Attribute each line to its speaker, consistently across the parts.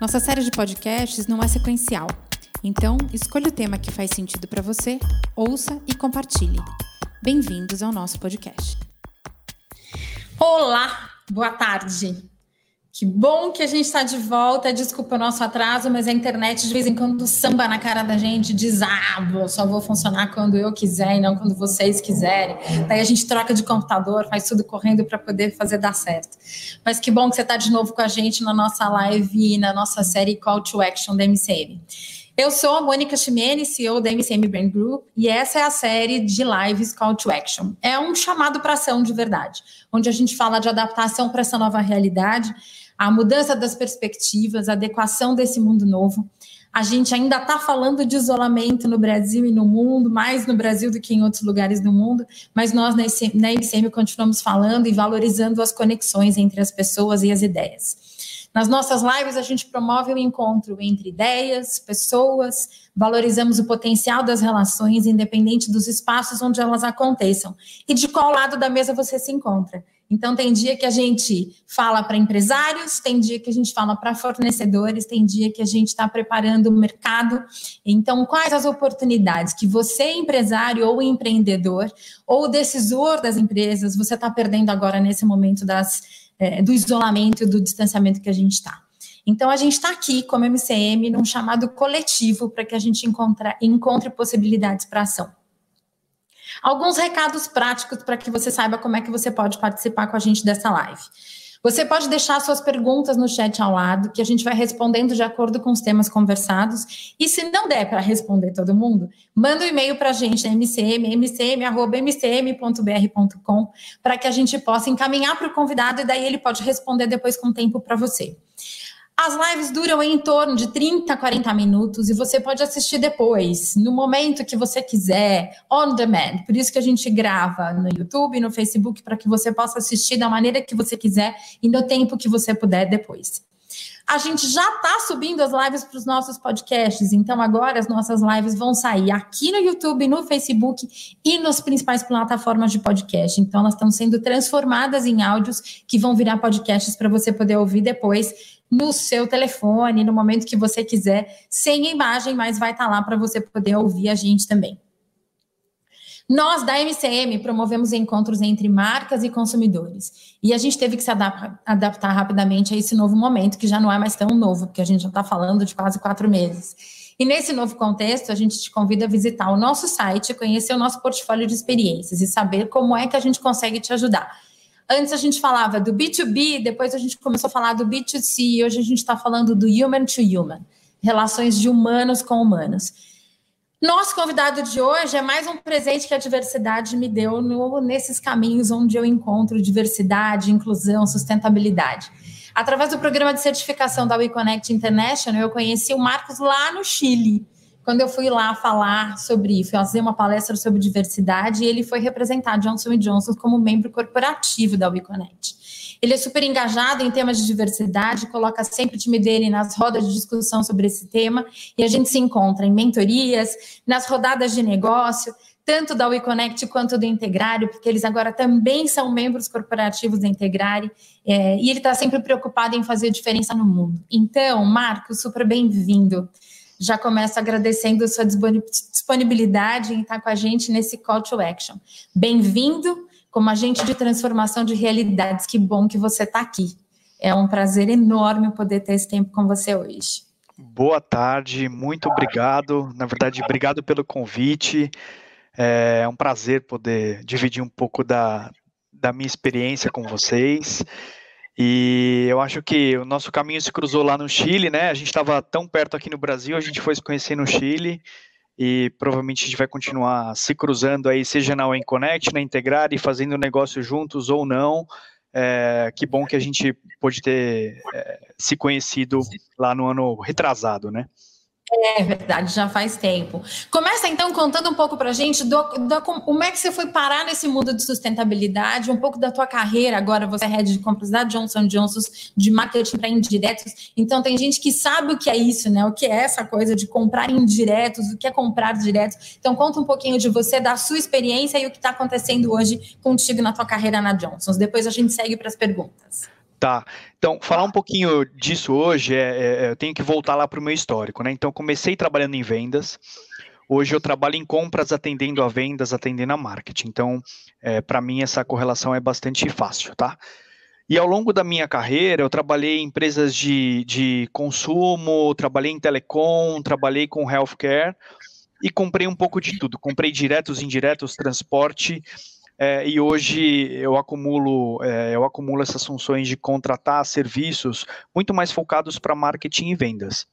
Speaker 1: Nossa série de podcasts não é sequencial, então escolha o tema que faz sentido para você, ouça e compartilhe. Bem-vindos ao nosso podcast.
Speaker 2: Olá, boa tarde. Que bom que a gente está de volta. Desculpa o nosso atraso, mas a internet de vez em quando samba na cara da gente, diz: ah, só vou funcionar quando eu quiser e não quando vocês quiserem. Daí a gente troca de computador, faz tudo correndo para poder fazer dar certo. Mas que bom que você está de novo com a gente na nossa live, na nossa série Call to Action da MCM. Eu sou a Mônica Chimene, CEO da MCM Brand Group, e essa é a série de lives Call to Action. É um chamado para ação de verdade, onde a gente fala de adaptação para essa nova realidade a mudança das perspectivas, a adequação desse mundo novo. A gente ainda está falando de isolamento no Brasil e no mundo, mais no Brasil do que em outros lugares do mundo, mas nós na ICM continuamos falando e valorizando as conexões entre as pessoas e as ideias. Nas nossas lives, a gente promove o encontro entre ideias, pessoas, valorizamos o potencial das relações, independente dos espaços onde elas aconteçam e de qual lado da mesa você se encontra. Então, tem dia que a gente fala para empresários, tem dia que a gente fala para fornecedores, tem dia que a gente está preparando o mercado. Então, quais as oportunidades que você, empresário ou empreendedor, ou decisor das empresas, você está perdendo agora nesse momento das, é, do isolamento e do distanciamento que a gente está? Então, a gente está aqui como MCM num chamado coletivo para que a gente encontre, encontre possibilidades para ação. Alguns recados práticos para que você saiba como é que você pode participar com a gente dessa live. Você pode deixar suas perguntas no chat ao lado, que a gente vai respondendo de acordo com os temas conversados. E se não der para responder todo mundo, manda um e-mail para a gente mcm, mcm.mcm.br.com, para que a gente possa encaminhar para o convidado e daí ele pode responder depois com tempo para você. As lives duram em torno de 30 a 40 minutos e você pode assistir depois, no momento que você quiser, on demand. Por isso que a gente grava no YouTube, no Facebook, para que você possa assistir da maneira que você quiser e no tempo que você puder depois. A gente já está subindo as lives para os nossos podcasts, então agora as nossas lives vão sair aqui no YouTube, no Facebook e nas principais plataformas de podcast. Então elas estão sendo transformadas em áudios que vão virar podcasts para você poder ouvir depois no seu telefone, no momento que você quiser, sem imagem, mas vai estar tá lá para você poder ouvir a gente também. Nós, da MCM, promovemos encontros entre marcas e consumidores. E a gente teve que se adaptar, adaptar rapidamente a esse novo momento, que já não é mais tão novo, porque a gente já está falando de quase quatro meses. E nesse novo contexto, a gente te convida a visitar o nosso site, conhecer o nosso portfólio de experiências e saber como é que a gente consegue te ajudar. Antes a gente falava do B2B, depois a gente começou a falar do B2C, e hoje a gente está falando do human to human, relações de humanos com humanos. Nosso convidado de hoje é mais um presente que a diversidade me deu no, nesses caminhos onde eu encontro diversidade, inclusão, sustentabilidade. Através do programa de certificação da WeConnect International, eu conheci o Marcos lá no Chile quando eu fui lá falar sobre, fazer uma palestra sobre diversidade, ele foi representar Johnson Johnson como membro corporativo da WeConnect. Ele é super engajado em temas de diversidade, coloca sempre o time dele nas rodas de discussão sobre esse tema, e a gente se encontra em mentorias, nas rodadas de negócio, tanto da WeConnect quanto do Integrário, porque eles agora também são membros corporativos da Integrare, é, e ele está sempre preocupado em fazer diferença no mundo. Então, Marcos, super bem-vindo já começo agradecendo sua disponibilidade em estar com a gente nesse Call to Action. Bem-vindo como agente de transformação de realidades. Que bom que você está aqui. É um prazer enorme poder ter esse tempo com você hoje.
Speaker 3: Boa tarde, muito obrigado. Na verdade, obrigado pelo convite. É um prazer poder dividir um pouco da, da minha experiência com vocês. E eu acho que o nosso caminho se cruzou lá no Chile, né? A gente estava tão perto aqui no Brasil, a gente foi se conhecer no Chile e provavelmente a gente vai continuar se cruzando aí, seja na Wen Connect, na Integrar e fazendo negócio juntos ou não. É, que bom que a gente pôde ter é, se conhecido lá no ano retrasado, né?
Speaker 2: É verdade, já faz tempo. Começa então contando um pouco para a gente do, do, como é que você foi parar nesse mundo de sustentabilidade, um pouco da tua carreira. Agora você é head de compras da Johnson Johnson, de marketing para indiretos. Então tem gente que sabe o que é isso, né? O que é essa coisa de comprar indiretos, o que é comprar diretos. Então conta um pouquinho de você, da sua experiência e o que está acontecendo hoje contigo na tua carreira na Johnson. Depois a gente segue para as perguntas.
Speaker 3: Tá. Então, falar um pouquinho disso hoje, é, é, é eu tenho que voltar lá para o meu histórico, né? Então, comecei trabalhando em vendas. Hoje eu trabalho em compras, atendendo a vendas, atendendo a marketing. Então, é, para mim, essa correlação é bastante fácil, tá? E ao longo da minha carreira, eu trabalhei em empresas de, de consumo, trabalhei em telecom, trabalhei com healthcare e comprei um pouco de tudo. Comprei diretos, indiretos, transporte é, e hoje eu acumulo, é, eu acumulo essas funções de contratar serviços muito mais focados para marketing e vendas.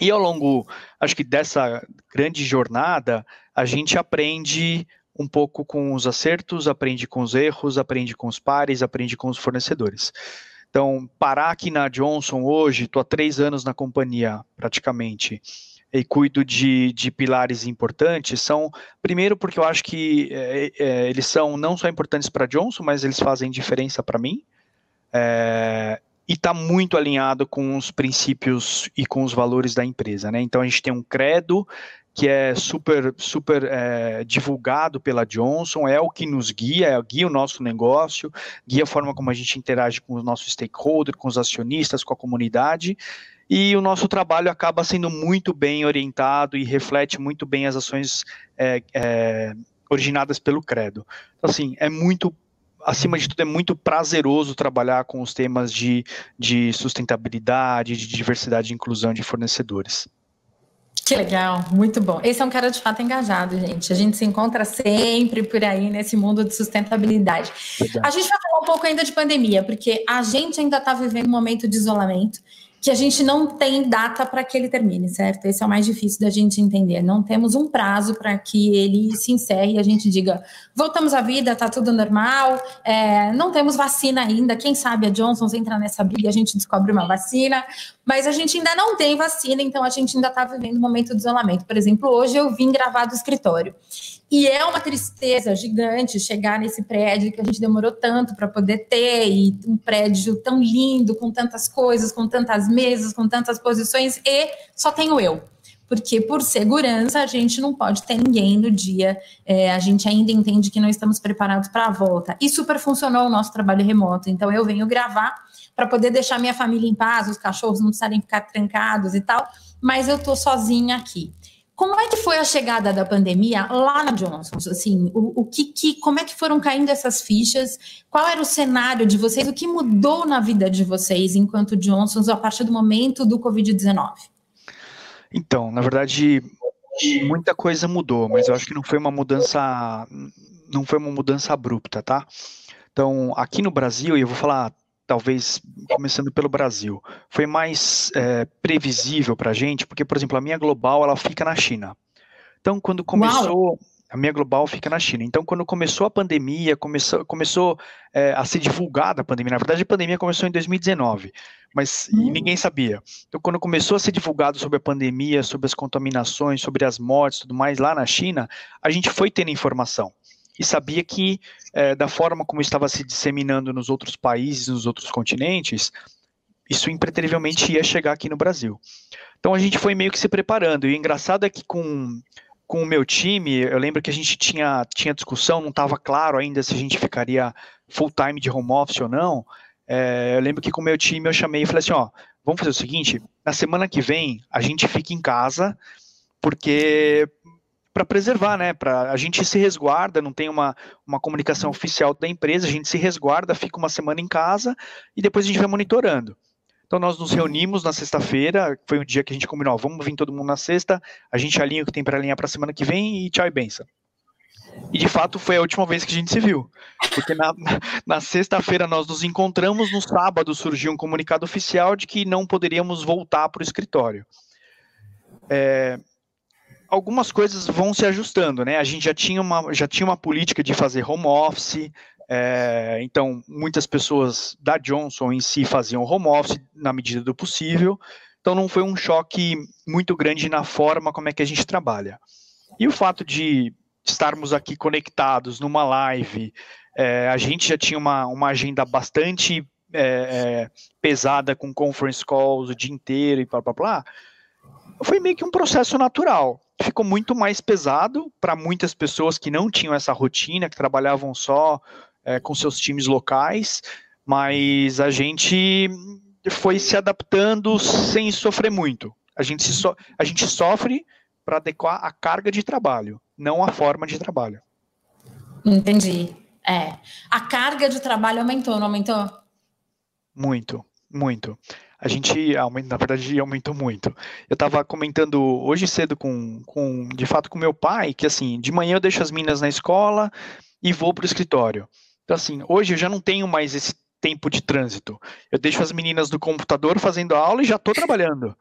Speaker 3: E ao longo, acho que dessa grande jornada, a gente aprende um pouco com os acertos, aprende com os erros, aprende com os pares, aprende com os fornecedores. Então, parar aqui na Johnson hoje, estou há três anos na companhia, praticamente, e cuido de, de pilares importantes são, primeiro, porque eu acho que é, é, eles são não só importantes para Johnson, mas eles fazem diferença para mim. É, e está muito alinhado com os princípios e com os valores da empresa. Né? Então a gente tem um credo que é super, super é, divulgado pela Johnson, é o que nos guia, é, guia o nosso negócio, guia a forma como a gente interage com os nossos stakeholders, com os acionistas, com a comunidade, e o nosso trabalho acaba sendo muito bem orientado e reflete muito bem as ações é, é, originadas pelo Credo. Então, assim, é muito acima de tudo, é muito prazeroso trabalhar com os temas de, de sustentabilidade, de diversidade e inclusão de fornecedores.
Speaker 2: Que legal, muito bom. Esse é um cara de fato engajado, gente. A gente se encontra sempre por aí nesse mundo de sustentabilidade. Legal. A gente vai falar um pouco ainda de pandemia, porque a gente ainda está vivendo um momento de isolamento que a gente não tem data para que ele termine, certo? Esse é o mais difícil da gente entender. Não temos um prazo para que ele se encerre e a gente diga, voltamos à vida, tá tudo normal, é, não temos vacina ainda. Quem sabe a Johnson entra nessa briga e a gente descobre uma vacina, mas a gente ainda não tem vacina, então a gente ainda está vivendo um momento de isolamento. Por exemplo, hoje eu vim gravar do escritório. E é uma tristeza gigante chegar nesse prédio que a gente demorou tanto para poder ter, e um prédio tão lindo, com tantas coisas, com tantas mesas, com tantas posições, e só tenho eu. Porque, por segurança, a gente não pode ter ninguém no dia, é, a gente ainda entende que não estamos preparados para a volta. E super funcionou o nosso trabalho remoto, então eu venho gravar para poder deixar minha família em paz, os cachorros não precisarem ficar trancados e tal, mas eu estou sozinha aqui. Como é que foi a chegada da pandemia lá na Johnson? Assim, o, o que, que, como é que foram caindo essas fichas? Qual era o cenário de vocês? O que mudou na vida de vocês enquanto Johnsons a partir do momento do Covid-19?
Speaker 3: Então, na verdade, muita coisa mudou, mas eu acho que não foi uma mudança, não foi uma mudança abrupta, tá? Então, aqui no Brasil, e eu vou falar talvez começando pelo Brasil, foi mais é, previsível para a gente, porque, por exemplo, a minha global ela fica na China. Então, quando começou, Uau. a minha global fica na China. Então, quando começou a pandemia, começou, começou é, a ser divulgada a pandemia. Na verdade, a pandemia começou em 2019, mas hum. ninguém sabia. Então, quando começou a ser divulgado sobre a pandemia, sobre as contaminações, sobre as mortes, tudo mais lá na China, a gente foi tendo informação e sabia que, é, da forma como estava se disseminando nos outros países, nos outros continentes, isso impreterivelmente ia chegar aqui no Brasil. Então a gente foi meio que se preparando. E o engraçado é que com, com o meu time, eu lembro que a gente tinha, tinha discussão, não estava claro ainda se a gente ficaria full time de home office ou não. É, eu lembro que com o meu time eu chamei e falei assim: ó, vamos fazer o seguinte, na semana que vem a gente fica em casa, porque para preservar, né? Para a gente se resguarda, não tem uma, uma comunicação oficial da empresa, a gente se resguarda, fica uma semana em casa e depois a gente vai monitorando. Então nós nos reunimos na sexta-feira, foi um dia que a gente combinou, ó, vamos vir todo mundo na sexta, a gente alinha o que tem para alinhar para a semana que vem e tchau e benção. E de fato foi a última vez que a gente se viu. Porque na, na sexta-feira nós nos encontramos, no sábado surgiu um comunicado oficial de que não poderíamos voltar para o escritório. É, algumas coisas vão se ajustando, né? A gente já tinha uma, já tinha uma política de fazer home office, é, então muitas pessoas da Johnson em si faziam home office na medida do possível. então não foi um choque muito grande na forma como é que a gente trabalha. E o fato de estarmos aqui conectados numa live, é, a gente já tinha uma, uma agenda bastante é, pesada com conference calls o dia inteiro e blá blá blá, foi meio que um processo natural. Ficou muito mais pesado para muitas pessoas que não tinham essa rotina, que trabalhavam só é, com seus times locais, mas a gente foi se adaptando sem sofrer muito. A gente, se so, a gente sofre para adequar a carga de trabalho, não a forma de trabalho.
Speaker 2: Entendi. É. A carga de trabalho aumentou, não aumentou?
Speaker 3: Muito, muito. A gente, na verdade, aumentou muito. Eu estava comentando hoje cedo com, com, de fato, com meu pai, que assim, de manhã eu deixo as meninas na escola e vou para o escritório. Então, assim, hoje eu já não tenho mais esse tempo de trânsito. Eu deixo as meninas do computador fazendo aula e já estou trabalhando.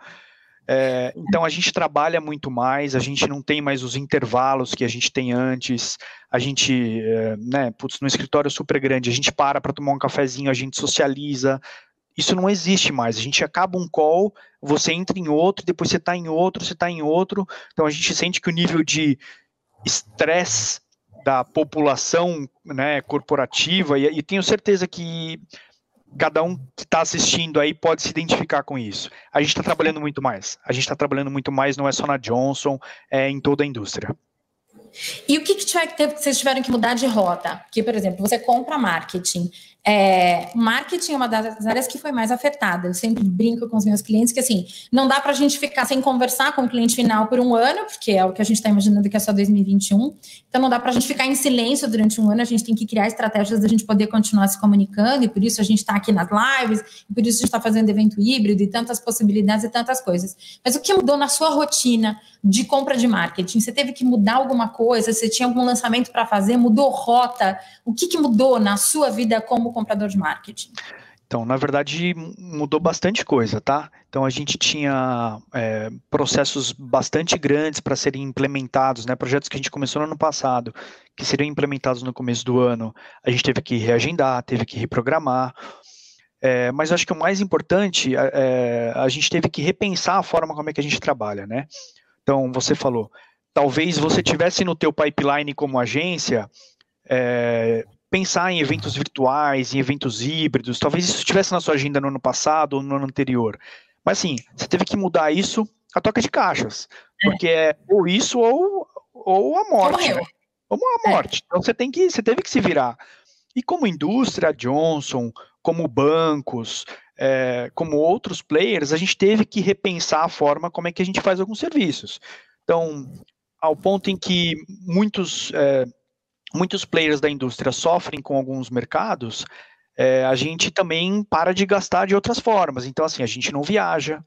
Speaker 3: É, então a gente trabalha muito mais, a gente não tem mais os intervalos que a gente tem antes, a gente, é, né, putz, no escritório super grande, a gente para para tomar um cafezinho, a gente socializa, isso não existe mais, a gente acaba um call, você entra em outro, depois você está em outro, você está em outro, então a gente sente que o nível de estresse da população né, corporativa, e, e tenho certeza que cada um que está assistindo aí pode se identificar com isso. A gente está trabalhando muito mais. A gente está trabalhando muito mais, não é só na Johnson, é em toda a indústria.
Speaker 2: E o que, que, vocês tiveram que mudar de rota? Que, por exemplo, você compra marketing, é, marketing é uma das áreas que foi mais afetada. Eu sempre brinco com os meus clientes que assim, não dá para a gente ficar sem conversar com o cliente final por um ano, porque é o que a gente está imaginando que é só 2021. Então não dá para a gente ficar em silêncio durante um ano. A gente tem que criar estratégias da gente poder continuar se comunicando e por isso a gente está aqui nas lives, e por isso a gente está fazendo evento híbrido e tantas possibilidades e tantas coisas. Mas o que mudou na sua rotina de compra de marketing? Você teve que mudar alguma coisa? Você tinha algum lançamento para fazer? Mudou rota? O que, que mudou na sua vida como comprador de marketing?
Speaker 3: Então, na verdade, mudou bastante coisa, tá? Então, a gente tinha é, processos bastante grandes para serem implementados, né? Projetos que a gente começou no ano passado, que seriam implementados no começo do ano, a gente teve que reagendar, teve que reprogramar. É, mas acho que o mais importante, é, a gente teve que repensar a forma como é que a gente trabalha, né? Então, você falou, talvez você tivesse no teu pipeline como agência, é, pensar em eventos virtuais, em eventos híbridos, talvez isso estivesse na sua agenda no ano passado ou no ano anterior. Mas assim, você teve que mudar isso a toca de caixas, porque é ou isso ou, ou a morte. Né? Ou a morte. Então você tem que, você teve que se virar. E como indústria, Johnson, como bancos, é, como outros players, a gente teve que repensar a forma como é que a gente faz alguns serviços. Então, ao ponto em que muitos é, muitos players da indústria sofrem com alguns mercados, é, a gente também para de gastar de outras formas. Então, assim, a gente não viaja,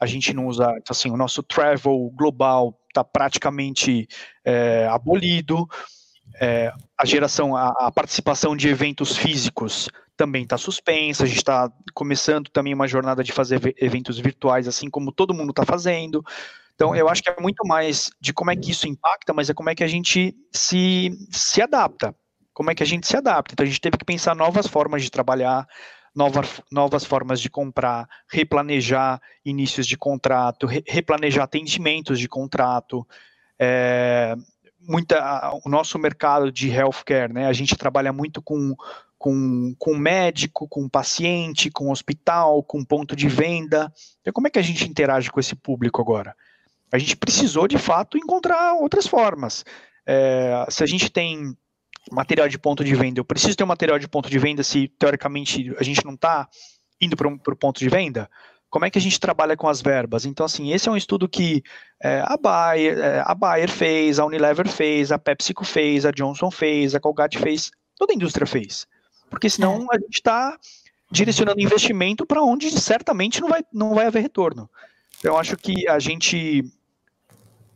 Speaker 3: a gente não usa, então, assim, o nosso travel global está praticamente é, abolido, é, a geração, a, a, participação de eventos físicos também está suspensa, a gente está começando também uma jornada de fazer eventos virtuais, assim como todo mundo está fazendo. Então, eu acho que é muito mais de como é que isso impacta, mas é como é que a gente se, se adapta. Como é que a gente se adapta. Então, a gente teve que pensar novas formas de trabalhar, novas, novas formas de comprar, replanejar inícios de contrato, re, replanejar atendimentos de contrato. É, muita, o nosso mercado de healthcare, né, a gente trabalha muito com, com, com médico, com paciente, com hospital, com ponto de venda. Então, como é que a gente interage com esse público agora? A gente precisou, de fato, encontrar outras formas. É, se a gente tem material de ponto de venda, eu preciso ter um material de ponto de venda se, teoricamente, a gente não está indo para o ponto de venda? Como é que a gente trabalha com as verbas? Então, assim, esse é um estudo que é, a, Bayer, é, a Bayer fez, a Unilever fez, a PepsiCo fez, a Johnson fez, a Colgate fez, toda a indústria fez. Porque senão é. a gente está direcionando investimento para onde certamente não vai, não vai haver retorno. Então, eu acho que a gente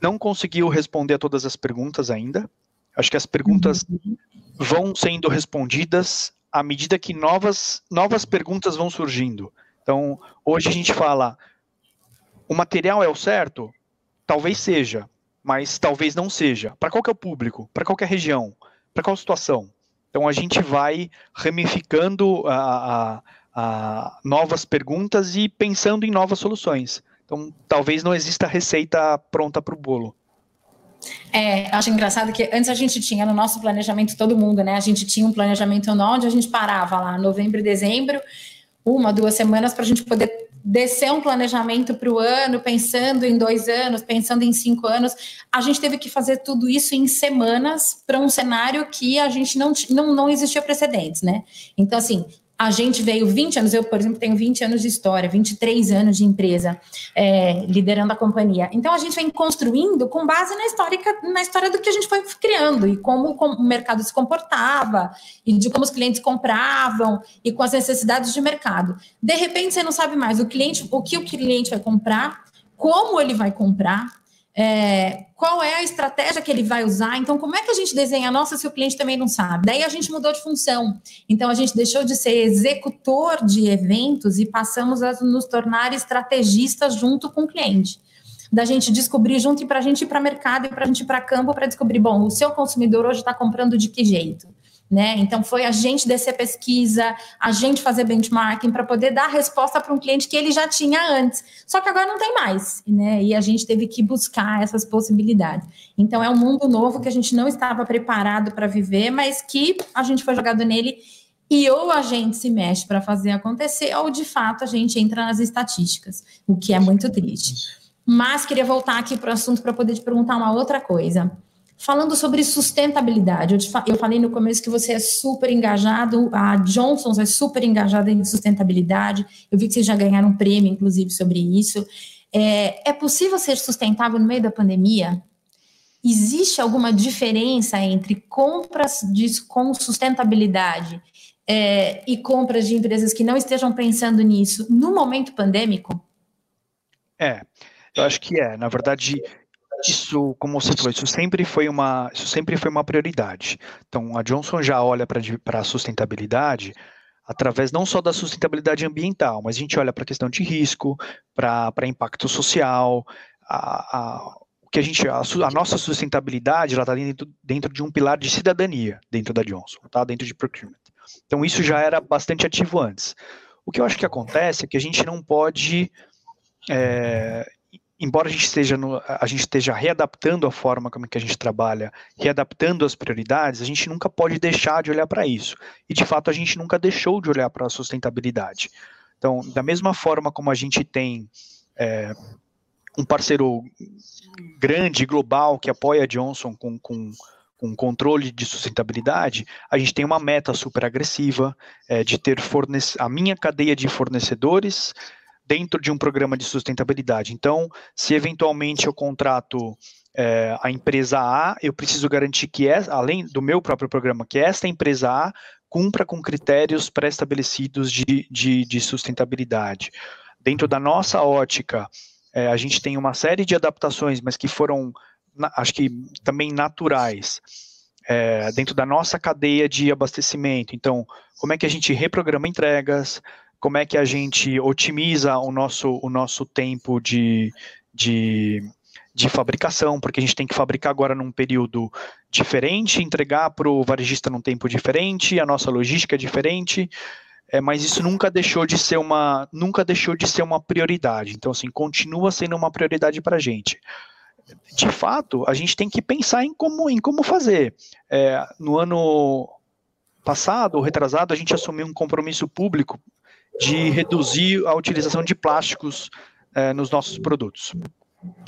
Speaker 3: não conseguiu responder a todas as perguntas ainda. Acho que as perguntas uhum. vão sendo respondidas à medida que novas, novas perguntas vão surgindo. Então, hoje a gente fala: o material é o certo? Talvez seja, mas talvez não seja. Para qual que é o público? Para qual que é a região? Para qual situação? Então, a gente vai ramificando a, a, a novas perguntas e pensando em novas soluções. Então, talvez não exista receita pronta para o bolo.
Speaker 2: É, acho engraçado que antes a gente tinha no nosso planejamento, todo mundo, né? A gente tinha um planejamento onde a gente parava lá, novembro e dezembro, uma, duas semanas, para a gente poder descer um planejamento para o ano, pensando em dois anos, pensando em cinco anos. A gente teve que fazer tudo isso em semanas para um cenário que a gente não, não, não existia precedentes, né? Então, assim, a gente veio 20 anos, eu, por exemplo, tenho 20 anos de história, 23 anos de empresa, é, liderando a companhia. Então, a gente vem construindo com base na história, na história do que a gente foi criando e como, como o mercado se comportava, e de como os clientes compravam, e com as necessidades de mercado. De repente, você não sabe mais o cliente, o que o cliente vai comprar, como ele vai comprar, é, qual é a estratégia que ele vai usar? Então, como é que a gente desenha? Nossa, se o cliente também não sabe. Daí a gente mudou de função. Então, a gente deixou de ser executor de eventos e passamos a nos tornar estrategistas junto com o cliente. Da gente descobrir junto e para a gente ir para mercado e para a gente ir para campo para descobrir, bom, o seu consumidor hoje está comprando de que jeito? Né? Então, foi a gente descer pesquisa, a gente fazer benchmarking para poder dar resposta para um cliente que ele já tinha antes. Só que agora não tem mais, né? E a gente teve que buscar essas possibilidades. Então, é um mundo novo que a gente não estava preparado para viver, mas que a gente foi jogado nele e ou a gente se mexe para fazer acontecer, ou de fato a gente entra nas estatísticas, o que é muito triste. Mas queria voltar aqui para o assunto para poder te perguntar uma outra coisa. Falando sobre sustentabilidade, eu, eu falei no começo que você é super engajado, a Johnson é super engajada em sustentabilidade, eu vi que vocês já ganharam um prêmio, inclusive, sobre isso. É, é possível ser sustentável no meio da pandemia? Existe alguma diferença entre compras de, com sustentabilidade é, e compras de empresas que não estejam pensando nisso no momento pandêmico?
Speaker 3: É, eu acho que é. Na verdade, isso, como você falou, isso sempre foi uma, isso sempre foi uma prioridade. Então, a Johnson já olha para a sustentabilidade através não só da sustentabilidade ambiental, mas a gente olha para a questão de risco, para impacto social, a, a, que a gente, a, a nossa sustentabilidade, ela está dentro, dentro de um pilar de cidadania dentro da Johnson, tá? Dentro de procurement. Então, isso já era bastante ativo antes. O que eu acho que acontece é que a gente não pode é, embora a gente esteja no, a gente esteja readaptando a forma como que a gente trabalha, readaptando as prioridades, a gente nunca pode deixar de olhar para isso. E de fato a gente nunca deixou de olhar para a sustentabilidade. Então, da mesma forma como a gente tem é, um parceiro grande, global, que apoia a Johnson com, com, com controle de sustentabilidade, a gente tem uma meta super agressiva é, de ter a minha cadeia de fornecedores dentro de um programa de sustentabilidade. Então, se eventualmente eu contrato é, a empresa A, eu preciso garantir que, é, além do meu próprio programa, que esta empresa A cumpra com critérios pré-estabelecidos de, de, de, sustentabilidade. Dentro da nossa ótica, é, a gente tem uma série de adaptações, mas que foram, acho que também naturais. É, dentro da nossa cadeia de abastecimento. Então, como é que a gente reprograma entregas, como é que a gente otimiza o nosso, o nosso tempo de, de, de fabricação, porque a gente tem que fabricar agora num período diferente, entregar para o varejista num tempo diferente, a nossa logística é diferente, é, mas isso nunca deixou de ser uma nunca deixou de ser uma prioridade. Então, assim, continua sendo uma prioridade para a gente. De fato, a gente tem que pensar em como, em como fazer. É, no ano passado, retrasado, a gente assumiu um compromisso público de reduzir a utilização de plásticos é, nos nossos produtos.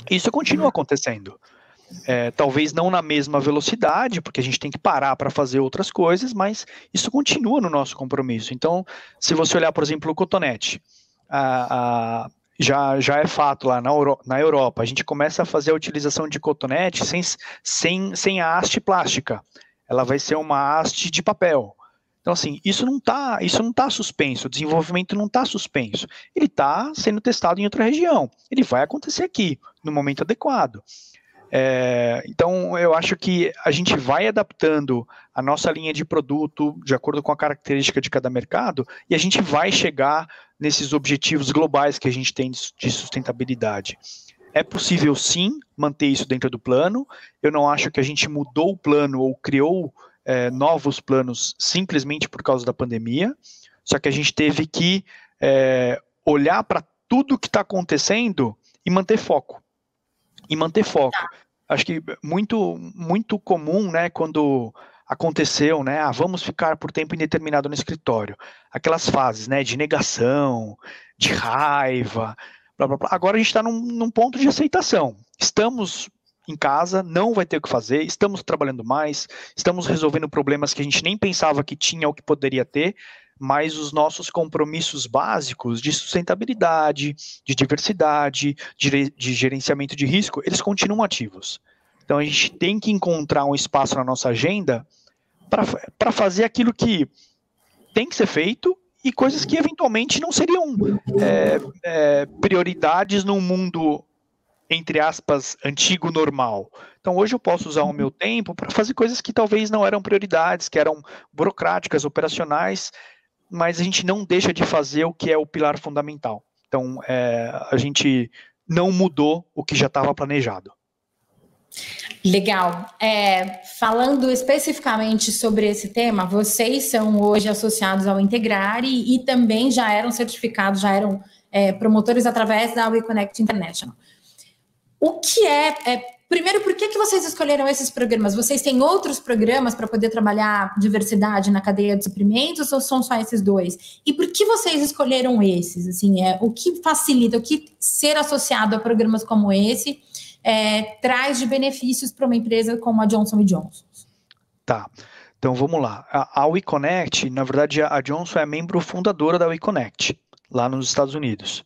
Speaker 3: Isso continua acontecendo. É, talvez não na mesma velocidade, porque a gente tem que parar para fazer outras coisas, mas isso continua no nosso compromisso. Então, se você olhar, por exemplo, o cotonete, a, a, já, já é fato lá na, Euro, na Europa, a gente começa a fazer a utilização de cotonete sem, sem, sem a haste plástica. Ela vai ser uma haste de papel. Então, assim, isso não está isso não tá suspenso, o desenvolvimento não está suspenso. Ele está sendo testado em outra região. Ele vai acontecer aqui, no momento adequado. É, então, eu acho que a gente vai adaptando a nossa linha de produto de acordo com a característica de cada mercado e a gente vai chegar nesses objetivos globais que a gente tem de sustentabilidade. É possível sim manter isso dentro do plano. Eu não acho que a gente mudou o plano ou criou é, novos planos simplesmente por causa da pandemia, só que a gente teve que é, olhar para tudo que está acontecendo e manter foco. E manter foco. Tá. Acho que muito, muito comum, né, quando aconteceu, né, ah, vamos ficar por tempo indeterminado no escritório. Aquelas fases, né, de negação, de raiva, blá, blá, blá. Agora a gente está num, num ponto de aceitação. Estamos em casa, não vai ter o que fazer, estamos trabalhando mais, estamos resolvendo problemas que a gente nem pensava que tinha ou que poderia ter, mas os nossos compromissos básicos de sustentabilidade, de diversidade, de, de gerenciamento de risco, eles continuam ativos. Então a gente tem que encontrar um espaço na nossa agenda para fazer aquilo que tem que ser feito e coisas que eventualmente não seriam é, é, prioridades num mundo entre aspas, antigo normal. Então hoje eu posso usar o meu tempo para fazer coisas que talvez não eram prioridades, que eram burocráticas, operacionais, mas a gente não deixa de fazer o que é o pilar fundamental. Então é, a gente não mudou o que já estava planejado.
Speaker 2: Legal. É, falando especificamente sobre esse tema, vocês são hoje associados ao Integrare e, e também já eram certificados, já eram é, promotores através da WeConnect International. O que é, é Primeiro, por que, que vocês escolheram esses programas? Vocês têm outros programas para poder trabalhar diversidade na cadeia de suprimentos ou são só esses dois? E por que vocês escolheram esses? Assim, é, o que facilita, o que ser associado a programas como esse é, traz de benefícios para uma empresa como a Johnson Johnson?
Speaker 3: Tá. Então vamos lá. A, a WeConnect, na verdade, a Johnson é membro fundadora da WeConnect, lá nos Estados Unidos.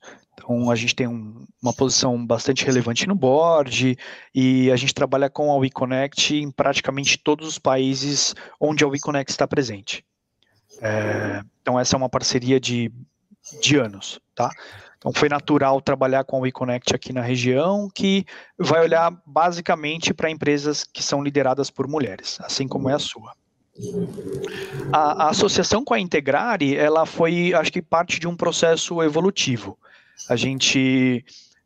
Speaker 3: Então, a gente tem um, uma posição bastante relevante no board e a gente trabalha com a WeConnect em praticamente todos os países onde a WeConnect está presente. É, então, essa é uma parceria de, de anos, tá? Então, foi natural trabalhar com a WeConnect aqui na região, que vai olhar basicamente para empresas que são lideradas por mulheres, assim como é a sua. A, a, associação com a Integrare, ela foi, acho que, parte de um processo evolutivo a gente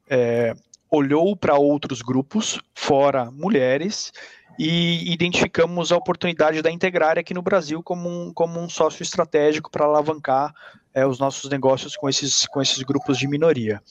Speaker 3: é, olhou para outros grupos, fora mulheres, e identificamos a oportunidade da Integrar aqui no Brasil como um, como um sócio estratégico para alavancar é, os nossos negócios com esses, com esses grupos de minoria.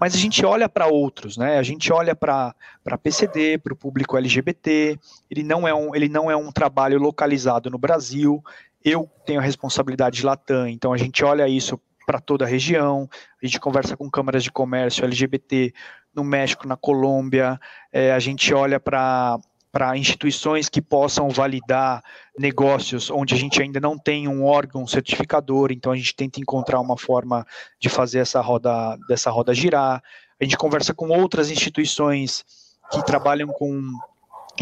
Speaker 3: Mas a gente olha para outros, né? A gente olha para PCD, para o público LGBT. Ele não, é um, ele não é um trabalho localizado no Brasil. Eu tenho a responsabilidade de Latam, então a gente olha isso para toda a região. A gente conversa com câmaras de comércio LGBT no México, na Colômbia. É, a gente olha para para instituições que possam validar negócios onde a gente ainda não tem um órgão certificador, então a gente tenta encontrar uma forma de fazer essa roda dessa roda girar. A gente conversa com outras instituições que trabalham com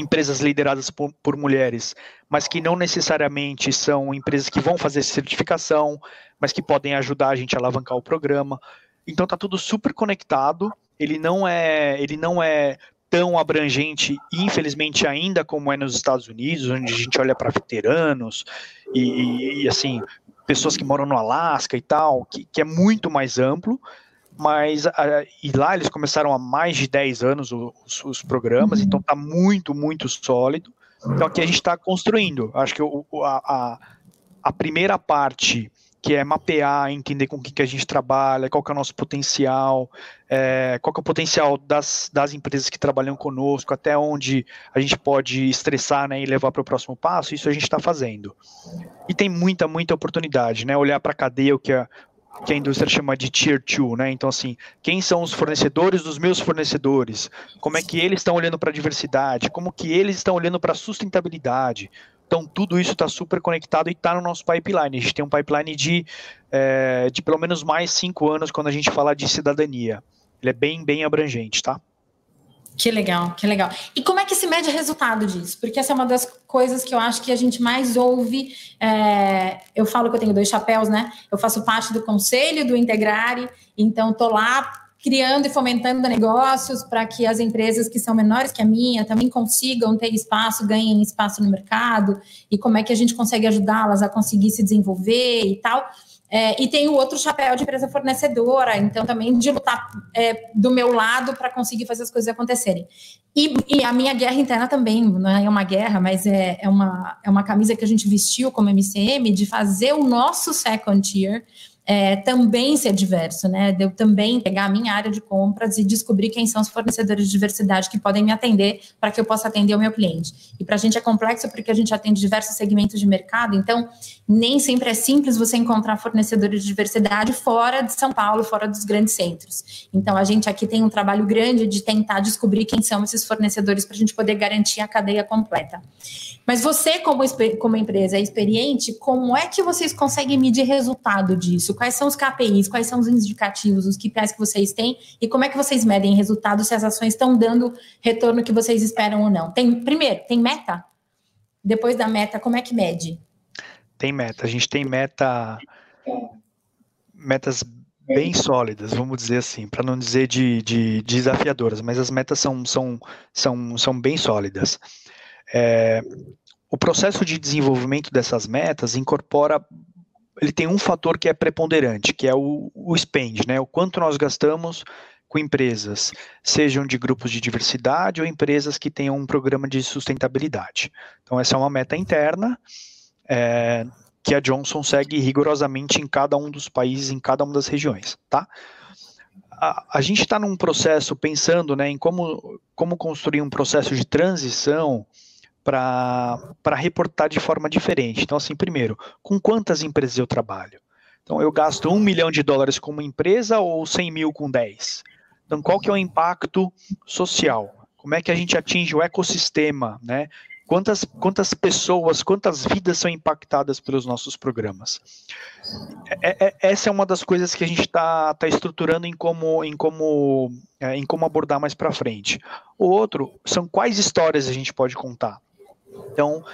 Speaker 3: empresas lideradas por, por, mulheres, mas que não necessariamente são empresas que vão fazer certificação, mas que podem ajudar a gente a alavancar o programa. Então tá tudo super conectado. Ele não é, ele não é tão abrangente, infelizmente ainda como é nos Estados Unidos, onde a gente olha para veteranos e, e, assim pessoas que moram no Alasca e tal, que, que é muito mais amplo mas e lá eles começaram há mais de 10 anos os, os programas, uhum. então está muito, muito sólido. Então aqui a gente está construindo. Acho que o, a, a, primeira parte, que é mapear, entender com o que, que a gente trabalha, qual que é o nosso potencial, é, qual que é o potencial das, das empresas que trabalham conosco, até onde a gente pode estressar né, e levar para o próximo passo, isso a gente está fazendo. E tem muita, muita oportunidade, né? Olhar para a cadeia, o que é que a indústria chama de Tier 2, né? Então, assim, quem são os fornecedores dos meus fornecedores? Como é que eles estão olhando para a diversidade? Como que eles estão olhando para a sustentabilidade? Então, tudo isso está super conectado e está no nosso pipeline. A gente tem um pipeline de, é, de pelo menos mais cinco anos quando a gente fala de cidadania. Ele é bem, bem abrangente, tá?
Speaker 2: Que legal, que legal. E como é que se mede o resultado disso? Porque essa é uma das coisas que eu acho que a gente mais ouve. É, eu falo que eu tenho dois chapéus, né? Eu faço parte do conselho do Integrare, então estou lá criando e fomentando negócios para que as empresas que são menores que a minha também consigam ter espaço, ganhem espaço no mercado, e como é que a gente consegue ajudá-las a conseguir se desenvolver e tal. É, e tem o outro chapéu de empresa fornecedora, então também de lutar é, do meu lado para conseguir fazer as coisas acontecerem. E, e, a minha guerra interna também, não é uma guerra, mas é, é, uma, é uma camisa que a gente vestiu como MCM de fazer o nosso second tier é, também ser diverso, né? De eu também pegar a minha área de compras e descobrir quem são os fornecedores de diversidade que podem me atender para que eu possa atender o meu cliente. E para a gente é complexo porque a gente atende diversos segmentos de mercado, então nem sempre é simples você encontrar fornecedores de diversidade fora de São Paulo, fora dos grandes centros. Então a gente aqui tem um trabalho grande de tentar descobrir quem são esses fornecedores para a gente poder garantir a cadeia completa. Mas você, como, como empresa experiente, como é que vocês conseguem medir resultado disso? Quais são os KPIs? Quais são os indicativos, os KPIs que vocês têm? E como é que vocês medem resultado se as ações estão dando retorno que vocês esperam ou não? Tem, primeiro, tem meta? Depois da meta, como é que mede?
Speaker 3: Tem meta. A gente tem meta, metas bem sólidas, vamos dizer assim, para não dizer de, de, desafiadoras, mas as metas são, são, são, são bem sólidas. É, o processo de desenvolvimento dessas metas incorpora, ele tem um fator que é preponderante, que é o, o spend, né? O quanto nós gastamos com empresas, sejam de grupos de diversidade ou empresas que tenham um programa de sustentabilidade. Então, essa é uma meta interna é, que a Johnson segue rigorosamente em cada um dos países, em cada uma das regiões, tá? A, a gente está num processo pensando né, em como, como construir um processo de transição para reportar de forma diferente. Então, assim, primeiro, com quantas empresas eu trabalho? Então, eu gasto um milhão de dólares com uma empresa ou 100 mil com 10? Então, qual que é o impacto social? Como é que a gente atinge o ecossistema, né? Quantas, quantas pessoas, quantas vidas são impactadas pelos nossos programas? É, é, essa é uma das coisas que a gente está tá estruturando em como, em como, é, em como abordar mais para frente. O outro são quais histórias a gente pode contar. Então,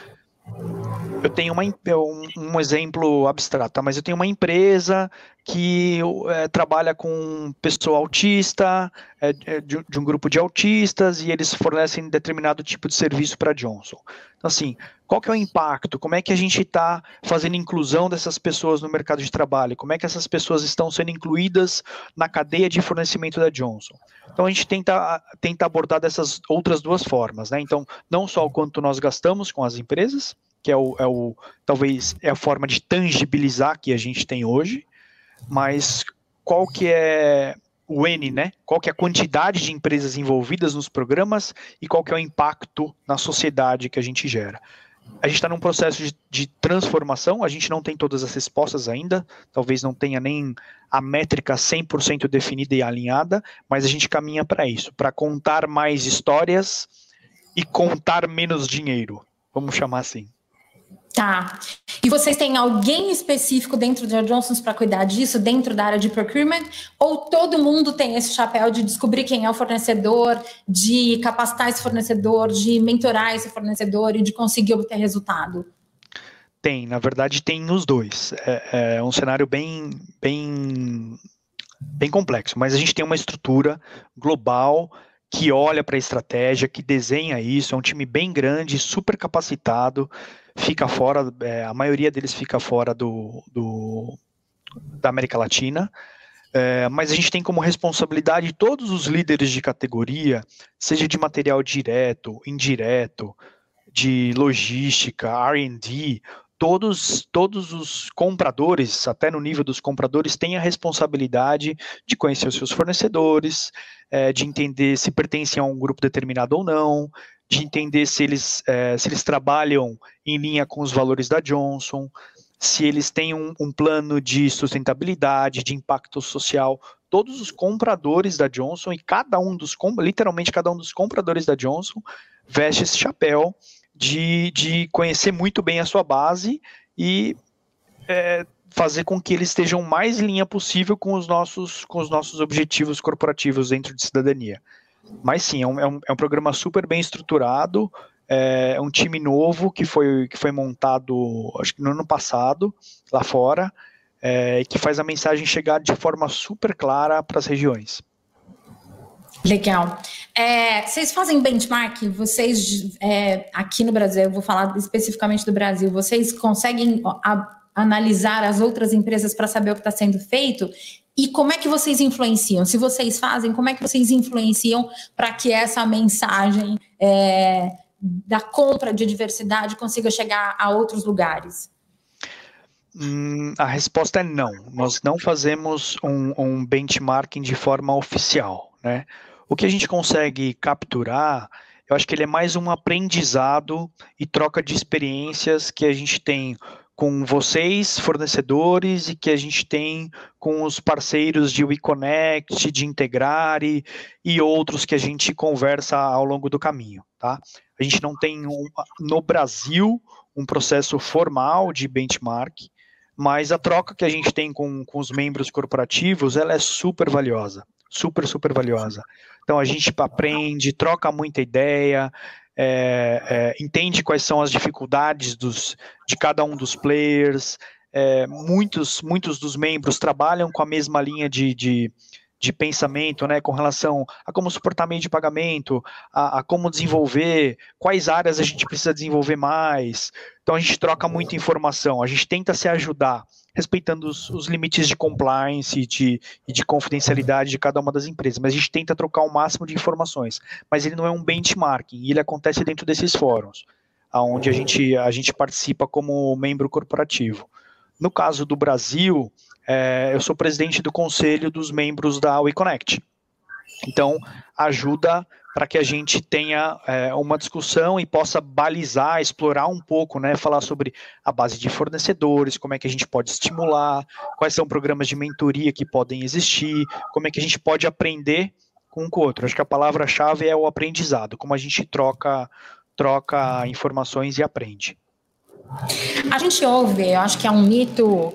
Speaker 3: eu tenho uma, um, um exemplo abstrato, tá? mas eu tenho uma empresa que é, trabalha com pessoa autista, é, é, de, de, um grupo de autistas, e eles fornecem determinado tipo de serviço para Johnson. Então, assim, qual que é o impacto? Como é que a gente está fazendo inclusão dessas pessoas no mercado de trabalho? Como é que essas pessoas estão sendo incluídas na cadeia de fornecimento da Johnson? Então, a gente tenta, tenta abordar dessas outras duas formas, né? Então, não só o quanto nós gastamos com as empresas, que é o, é o talvez é a forma de tangibilizar que a gente tem hoje, mas qual que é o N, né? Qual que é a quantidade de empresas envolvidas nos programas e qual que é o impacto na sociedade que a gente gera. A gente está num processo de, de, transformação, a gente não tem todas as respostas ainda, talvez não tenha nem a métrica 100% definida e alinhada, mas a gente caminha para isso, para contar mais histórias e contar menos dinheiro, vamos chamar assim.
Speaker 2: Tá. E vocês têm alguém específico dentro da Johnson's para cuidar disso, dentro da área de procurement? Ou todo mundo tem esse chapéu de descobrir quem é o fornecedor, de capacitar esse fornecedor, de mentorar esse fornecedor e de conseguir obter resultado?
Speaker 3: Tem, na verdade, tem os dois. É, é um cenário bem, bem, bem complexo, mas a gente tem uma estrutura global que olha para a estratégia, que desenha isso, é um time bem grande, super capacitado, fica fora, é, a maioria deles fica fora do, do da América Latina, é, mas a gente tem como responsabilidade todos os líderes de categoria, seja de material direto, indireto, de logística, R&D, todos, todos os compradores, até no nível dos compradores, têm a responsabilidade de conhecer os seus fornecedores, é, de entender se pertencem a um grupo determinado ou não, de entender se eles, é, se eles trabalham em linha com os valores da Johnson, se eles têm um, um plano de sustentabilidade, de impacto social. Todos os compradores da Johnson e cada um dos, literalmente cada um dos compradores da Johnson veste esse chapéu de, de conhecer muito bem a sua base e é, fazer com que eles estejam mais em linha possível com os nossos, com os nossos objetivos corporativos dentro de cidadania. Mas sim, é um, é um, é programa super bem estruturado, é, é um time novo que foi, que foi montado, acho que no ano passado, lá fora, é, que faz a mensagem chegar de forma super clara para as regiões.
Speaker 2: Legal. É, vocês fazem benchmark? Vocês, é, aqui no Brasil, eu vou falar especificamente do Brasil, vocês conseguem a, analisar as outras empresas para saber o que está sendo feito? E como é que vocês influenciam? Se vocês fazem, como é que vocês influenciam para que essa mensagem é, da compra de diversidade consiga chegar a outros lugares?
Speaker 3: Hum, a resposta é não. Nós não fazemos um, um benchmarking de forma oficial, né? O que a gente consegue capturar, eu acho que ele é mais um aprendizado e troca de experiências que a gente tem com vocês, fornecedores, e que a gente tem com os parceiros de WeConnect, de Integrare e outros que a gente conversa ao longo do caminho, tá? A gente não tem no Brasil um processo formal de benchmark, mas a troca que a gente tem com, com os membros corporativos, ela é super valiosa, super, super valiosa. Então a gente aprende, troca muita ideia, é, é, entende quais são as dificuldades dos, de cada um dos players. É, muitos, muitos dos membros trabalham com a mesma linha de, de, de pensamento, né, com relação a como suportar meio de pagamento, a, a, como desenvolver, quais áreas a gente precisa desenvolver mais. Então a gente troca muita informação, a gente tenta se ajudar, respeitando os, os limites de compliance e de, e de confidencialidade de cada uma das empresas, mas a gente tenta trocar o máximo de informações. Mas ele não é um benchmarking, ele acontece dentro desses fóruns, onde a gente, a gente participa como membro corporativo. No caso do Brasil, é, eu sou presidente do conselho dos membros da WeConnect. Então, ajuda para que a gente tenha é, uma discussão e possa balizar, explorar um pouco, né, falar sobre a base de fornecedores, como é que a gente pode estimular, quais são programas de mentoria que podem existir, como é que a gente pode aprender com um com o outro. Acho que a palavra-chave é o aprendizado, como a gente troca, troca informações e aprende.
Speaker 2: A gente ouve, eu acho que é um mito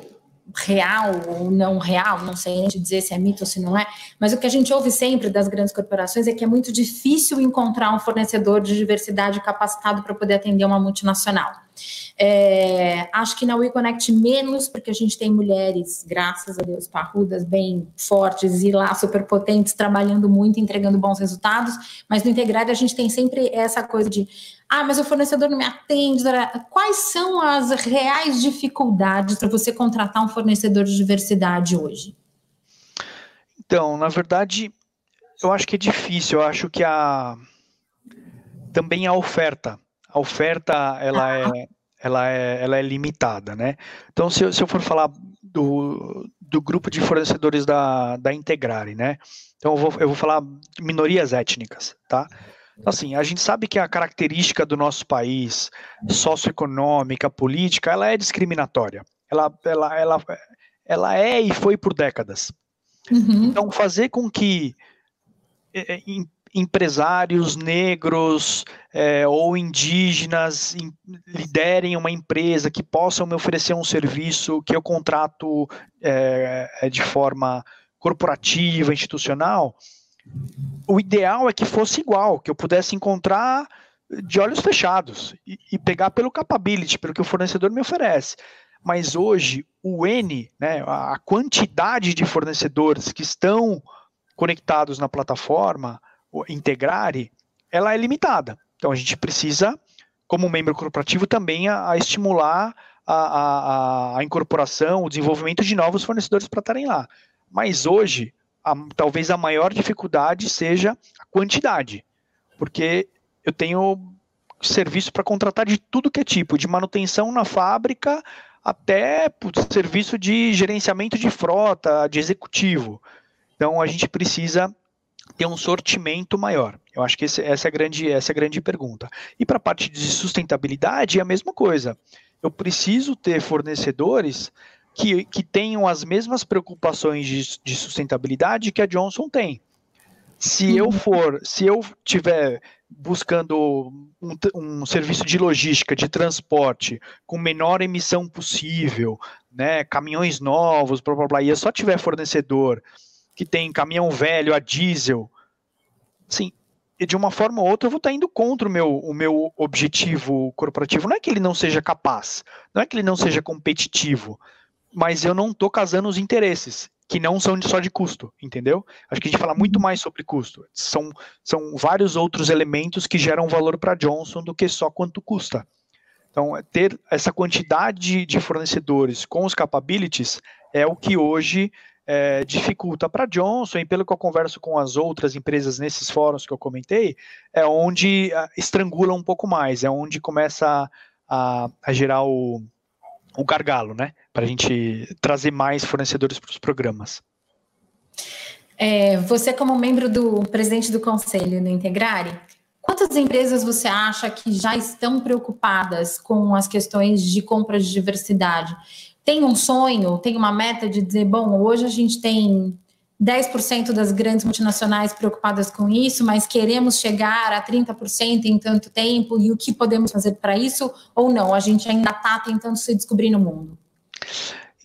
Speaker 2: real ou não real, não sei nem dizer se é mito ou se não é, mas o que a gente ouve sempre das grandes corporações é que é muito difícil encontrar um fornecedor de diversidade capacitado para poder atender uma multinacional. É, acho que na WeConnect menos, porque a gente tem mulheres, graças a Deus, parrudas, bem fortes e lá super potentes, trabalhando muito, entregando bons resultados, mas no Integrado a gente tem sempre essa coisa de ah, mas o fornecedor não me atende. Quais são as reais dificuldades para você contratar um fornecedor de diversidade hoje?
Speaker 3: Então, na verdade, eu acho que é difícil. Eu acho que a também a oferta a oferta ela é, ela é, ela é limitada, né? Então, se eu, se eu for falar do, do grupo de fornecedores da, da Integrare, né? Então, eu vou, eu vou falar minorias étnicas, tá? Então, assim, a gente sabe que a característica do nosso país, socioeconômica, política, ela é discriminatória. Ela, ela, ela, ela é e foi por décadas. Uhum. Então, fazer com que é, é, empresários negros é, ou indígenas in, liderem uma empresa que possam me oferecer um serviço que eu contrato é, é, de forma corporativa, institucional, o ideal é que fosse igual, que eu pudesse encontrar de olhos fechados e, e pegar pelo capability, pelo que o fornecedor me oferece. Mas hoje, o N, né, a quantidade de fornecedores que estão conectados na plataforma, Integrare, ela é limitada. Então a gente precisa, como membro corporativo, também a, a estimular a, a, a, incorporação, o desenvolvimento de novos fornecedores para estarem lá. Mas hoje, talvez a maior dificuldade seja a quantidade, porque eu tenho serviço para contratar de tudo que é tipo, de manutenção na fábrica até putz, serviço de gerenciamento de frota, de executivo. Então a gente precisa ter um sortimento maior? Eu acho que esse, essa, é a grande, essa é a grande pergunta. E para a parte de sustentabilidade é a mesma coisa. Eu preciso ter fornecedores que, que tenham as mesmas preocupações de, de sustentabilidade que a Johnson tem. Se eu uhum. for, se eu tiver buscando um, um, serviço de logística, de transporte, com menor emissão possível, né, caminhões novos, blá, blá, blá, e eu só tiver fornecedor que tem caminhão velho a diesel, sim, de uma forma ou outra eu vou estar indo contra o meu, o meu objetivo corporativo. Não é que ele não seja capaz, não é que ele não seja competitivo, mas eu não estou casando os interesses, que não são só de custo, entendeu? Acho que a gente fala muito mais sobre custo. São, são vários outros elementos que geram valor para Johnson do que só quanto custa. Então, ter essa quantidade de fornecedores com os capabilities é o que hoje é, dificulta para Johnson, e pelo que eu converso com as outras empresas nesses fóruns que eu comentei, é onde uh, estrangula um pouco mais, é onde começa a, a, gerar o, o gargalo, né? Para a gente trazer mais fornecedores para os programas.
Speaker 2: É, você, como membro do presidente do conselho no Integrare, quantas empresas você acha que já estão preocupadas com as questões de compra de diversidade? Tem um sonho, tem uma meta de dizer, bom, hoje a gente tem 10% das grandes multinacionais preocupadas com isso, mas queremos chegar a 30% em tanto tempo, e o que podemos fazer para isso? Ou não? A gente ainda está tentando se descobrir no mundo?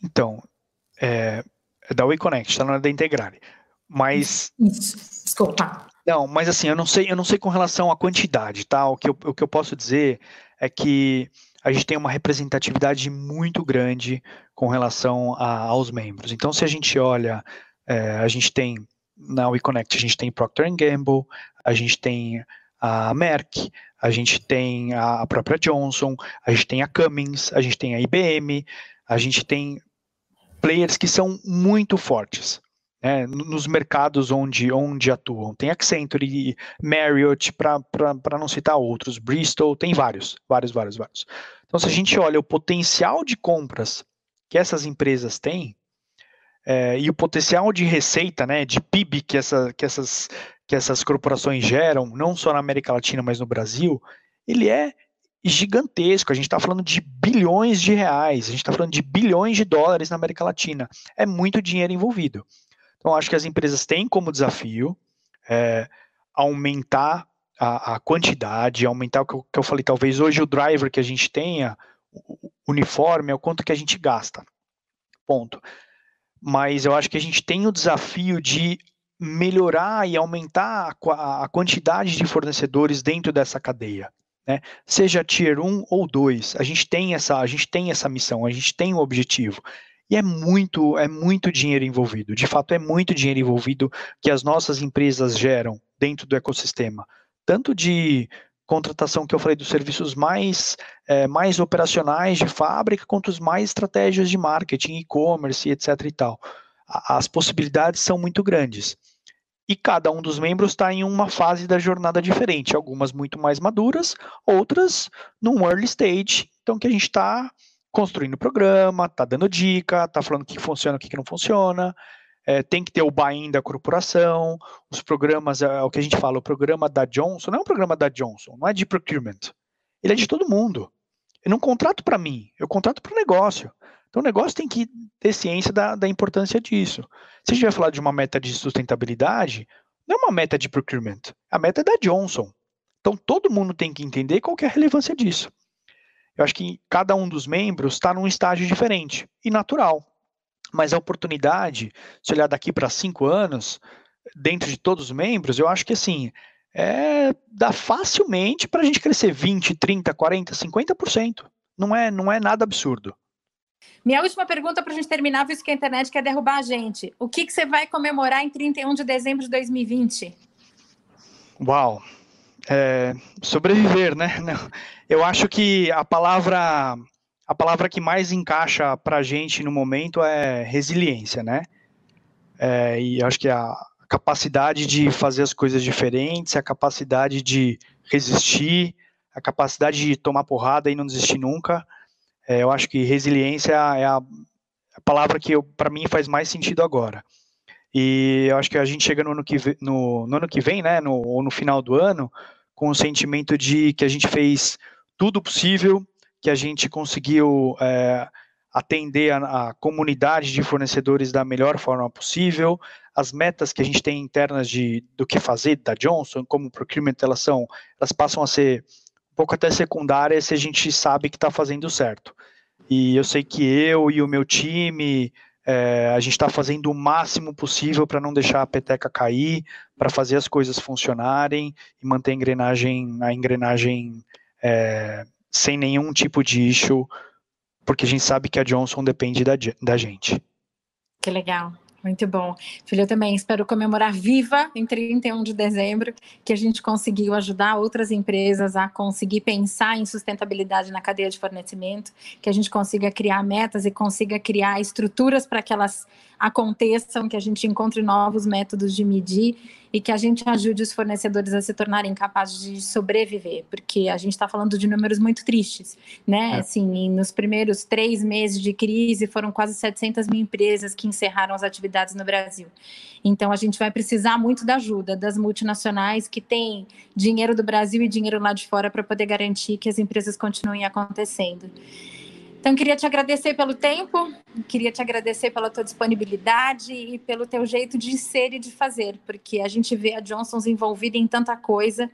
Speaker 3: Então, é, é da WeConnect, está na hora da Integrare. Mas.
Speaker 2: Isso, desculpa.
Speaker 3: Não, mas assim, eu não sei, eu não sei com relação à quantidade, tá? O que eu, o que eu posso dizer é que a gente tem uma representatividade muito grande com relação a, aos membros. Então, se a gente olha, é, a gente tem na WeConnect, a gente tem Procter Gamble, a gente tem a Merck, a gente tem a própria Johnson, a gente tem a Cummins, a gente tem a IBM, a gente tem players que são muito fortes né, nos mercados onde, onde atuam. Tem Accenture, Marriott, para não citar outros, Bristol, tem vários, vários, vários, vários. Então, se a gente olha o potencial de compras que essas empresas têm, é, e o potencial de receita, né, de PIB que, essa, que, essas, que essas corporações geram, não só na América Latina, mas no Brasil, ele é gigantesco. A gente está falando de bilhões de reais, a gente está falando de bilhões de dólares na América Latina. É muito dinheiro envolvido. Então, acho que as empresas têm como desafio é, aumentar a, a, quantidade, aumentar o que eu, que eu, falei, talvez hoje o driver que a gente tenha, uniforme, é o quanto que a gente gasta. Ponto. Mas eu acho que a gente tem o desafio de melhorar e aumentar a, a quantidade de fornecedores dentro dessa cadeia. Né? Seja tier 1 ou 2, a gente tem essa, a gente tem essa missão, a gente tem o um objetivo. E é muito, é muito dinheiro envolvido. De fato, é muito dinheiro envolvido que as nossas empresas geram dentro do ecossistema. Tanto de contratação que eu falei dos serviços mais, é, mais operacionais de fábrica, quanto os mais estratégias de marketing, e-commerce, etc. e tal. As possibilidades são muito grandes. E cada um dos membros está em uma fase da jornada diferente, algumas muito mais maduras, outras num early stage, então que a gente está construindo o programa, tá dando dica, tá falando o que funciona, o que não funciona, é, tem que ter o buy-in da corporação, os programas, é, é, o que a gente fala, o programa da Johnson não é um programa da Johnson, não é de procurement, ele é de todo mundo. Eu não contrato para mim, eu contrato para o negócio. Então o negócio tem que ter ciência da, da importância disso. Se a gente vai falar de uma meta de sustentabilidade, não é uma meta de procurement, a meta é da Johnson. Então todo mundo tem que entender qual que é a relevância disso. Eu acho que cada um dos membros está num estágio diferente e natural. Mas a oportunidade, se olhar daqui para cinco anos, dentro de todos os membros, eu acho que assim, é, dá facilmente para a gente crescer 20, 30, 40, 50%. Não é, não é nada absurdo.
Speaker 2: Minha última pergunta para a gente terminar, visto que a internet quer derrubar a gente. O que, que você vai comemorar em 31 de dezembro de 2020?
Speaker 3: Uau! É, sobreviver, né? Eu acho que a palavra a palavra que mais encaixa para a gente no momento é resiliência, né? É, e acho que a capacidade de fazer as coisas diferentes, a capacidade de resistir, a capacidade de tomar porrada e não desistir nunca. É, eu acho que resiliência é a, a palavra que para mim faz mais sentido agora. E eu acho que a gente chega no ano que, no, no ano que vem, né, no, ou no final do ano, com o sentimento de que a gente fez tudo possível, que a gente conseguiu é, atender a, a, comunidade de fornecedores da melhor forma possível, as metas que a gente tem internas de do que fazer da Johnson, como procurement, elas são, elas passam a ser um pouco até secundárias se a gente sabe que está fazendo certo. E eu sei que eu e o meu time, é, a gente está fazendo o máximo possível para não deixar a peteca cair, para fazer as coisas funcionarem e manter a engrenagem, a engrenagem é, sem nenhum tipo de issue, porque a gente sabe que a Johnson depende da, da gente.
Speaker 2: Que legal. Muito bom. Filho, eu também espero comemorar viva em 31 de dezembro, que a gente conseguiu ajudar outras empresas a conseguir pensar em sustentabilidade na cadeia de fornecimento, que a gente consiga criar metas e consiga criar estruturas para que elas aconteçam, que a gente encontre novos métodos de medir e que a gente ajude os fornecedores a se tornarem capazes de sobreviver, porque a gente está falando de números muito tristes, né? É. Assim, nos primeiros três meses de crise foram quase 700 mil empresas que encerraram as atividades no Brasil. Então a gente vai precisar muito da ajuda das multinacionais que têm dinheiro do Brasil e dinheiro lá de fora para poder garantir que as empresas continuem acontecendo. Então, queria te agradecer pelo tempo, queria te agradecer pela tua disponibilidade e pelo teu jeito de ser e de fazer, porque a gente vê a Johnson's envolvida em tanta coisa,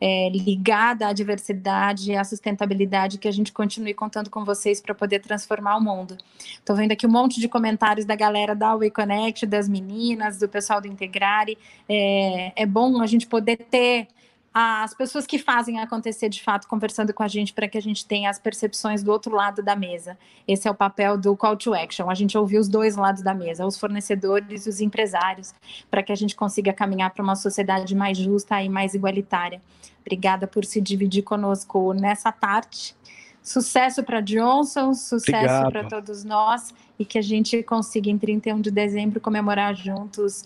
Speaker 2: é, ligada à diversidade e à sustentabilidade, que a gente continue contando com vocês para poder transformar o mundo. Estou vendo aqui um monte de comentários da galera da We Connect, das meninas, do pessoal do Integrare. É, é bom a gente poder ter as pessoas que fazem acontecer de fato conversando com a gente para que a gente tenha as percepções do outro lado da mesa. Esse é o papel do call to action, a gente ouvir os dois lados da mesa, os fornecedores e os empresários, para que a gente consiga caminhar para uma sociedade mais justa e mais igualitária. Obrigada por se dividir conosco nessa tarde. Sucesso para Johnson, sucesso para todos nós e que a gente consiga em 31 de dezembro comemorar juntos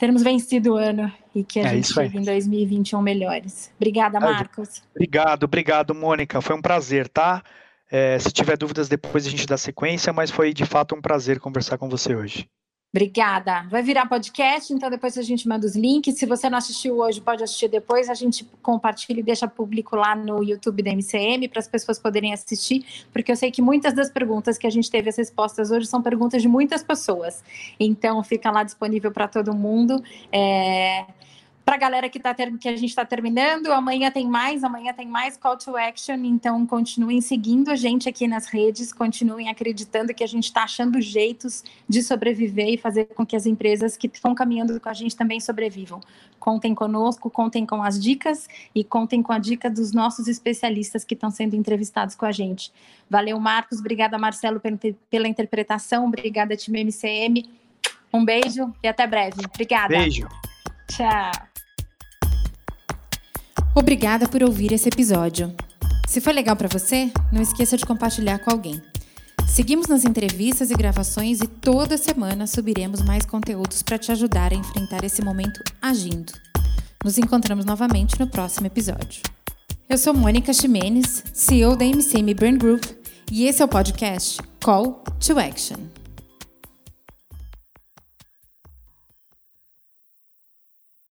Speaker 2: termos vencido o ano e que a é gente chegue em 2021 melhores. Obrigada, Marcos.
Speaker 3: Obrigado, obrigado, Mônica. Foi um prazer, tá? É, se tiver dúvidas, depois a gente dá sequência, mas foi de fato um prazer conversar com você hoje.
Speaker 2: Obrigada. Vai virar podcast, então depois a gente manda os links. Se você não assistiu hoje, pode assistir depois. A gente compartilha e deixa público lá no YouTube da MCM para as pessoas poderem assistir, porque eu sei que muitas das perguntas que a gente teve as respostas hoje são perguntas de muitas pessoas. Então fica lá disponível para todo mundo. É... Para a galera que, tá que a gente está terminando, amanhã tem mais, amanhã tem mais call to action, então continuem seguindo a gente aqui nas redes, continuem acreditando que a gente está achando jeitos de sobreviver e fazer com que as empresas que estão caminhando com a gente também sobrevivam. Contem conosco, contem com as dicas e contem com a dica dos nossos especialistas que estão sendo entrevistados com a gente. Valeu, Marcos, obrigada, Marcelo, pela interpretação, obrigada, time MCM. Um beijo e até breve. Obrigada.
Speaker 3: Beijo.
Speaker 2: Tchau.
Speaker 4: Obrigada por ouvir esse episódio. Se foi legal para você, não esqueça de compartilhar com alguém. Seguimos nas entrevistas e gravações e toda semana subiremos mais conteúdos para te ajudar a enfrentar esse momento agindo. Nos encontramos novamente no próximo episódio. Eu sou Mônica Ximenes, CEO da MCM Brand Group, e esse é o podcast Call to Action.